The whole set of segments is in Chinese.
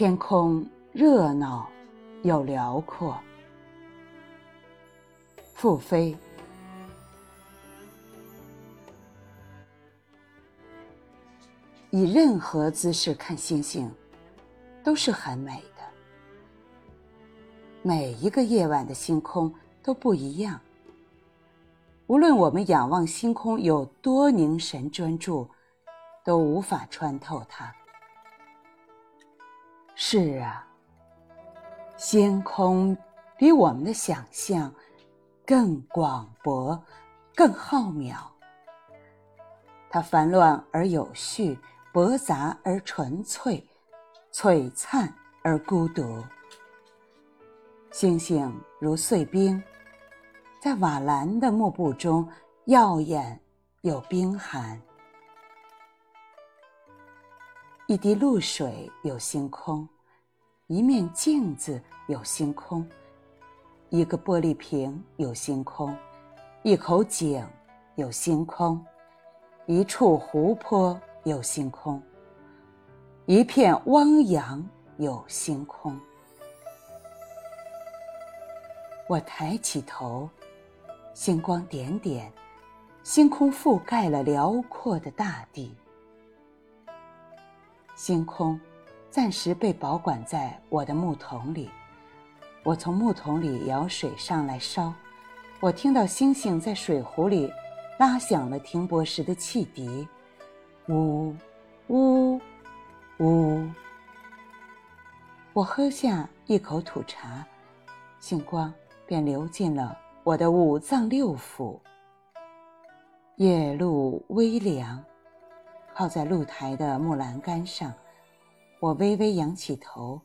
天空热闹又辽阔。复飞，以任何姿势看星星，都是很美的。每一个夜晚的星空都不一样。无论我们仰望星空有多凝神专注，都无法穿透它。是啊，星空比我们的想象更广博、更浩渺。它繁乱而有序，驳杂而纯粹，璀璨而孤独。星星如碎冰。在瓦蓝的幕布中，耀眼又冰寒。一滴露水有星空，一面镜子有星空，一个玻璃瓶有星空，一口井有星空，一处湖泊有星空，一片汪洋有星空。我抬起头。星光点点，星空覆盖了辽阔的大地。星空暂时被保管在我的木桶里，我从木桶里舀水上来烧。我听到星星在水壶里拉响了停泊时的汽笛，呜，呜，呜。我喝下一口土茶，星光便流进了。我的五脏六腑。夜露微凉，靠在露台的木栏杆上，我微微仰起头，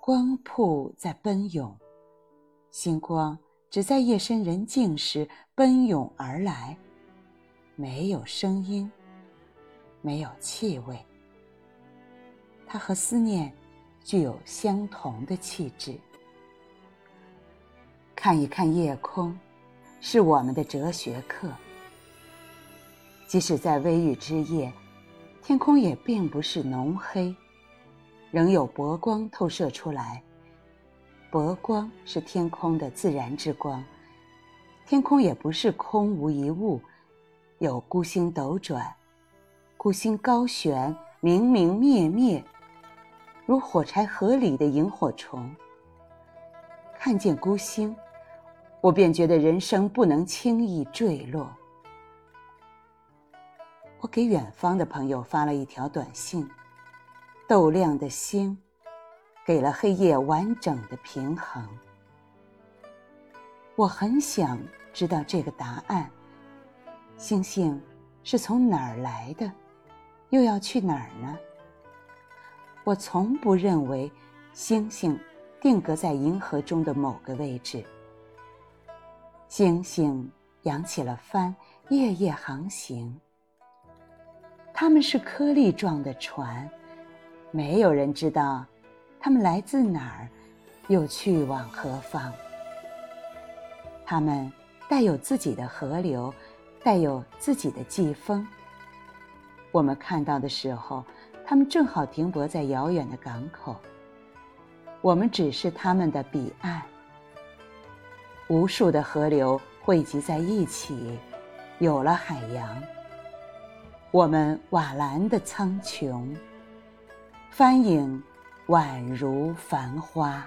光瀑在奔涌，星光只在夜深人静时奔涌而来，没有声音，没有气味。它和思念具有相同的气质。看一看夜空，是我们的哲学课。即使在微雨之夜，天空也并不是浓黑，仍有薄光透射出来。薄光是天空的自然之光，天空也不是空无一物，有孤星斗转，孤星高悬，明明灭灭，如火柴盒里的萤火虫。看见孤星。我便觉得人生不能轻易坠落。我给远方的朋友发了一条短信：“豆亮的星，给了黑夜完整的平衡。”我很想知道这个答案：星星是从哪儿来的，又要去哪儿呢？我从不认为星星定格在银河中的某个位置。星星扬起了帆，夜夜航行。它们是颗粒状的船，没有人知道它们来自哪儿，又去往何方。它们带有自己的河流，带有自己的季风。我们看到的时候，它们正好停泊在遥远的港口。我们只是它们的彼岸。无数的河流汇集在一起，有了海洋。我们瓦蓝的苍穹，翻影宛如繁花。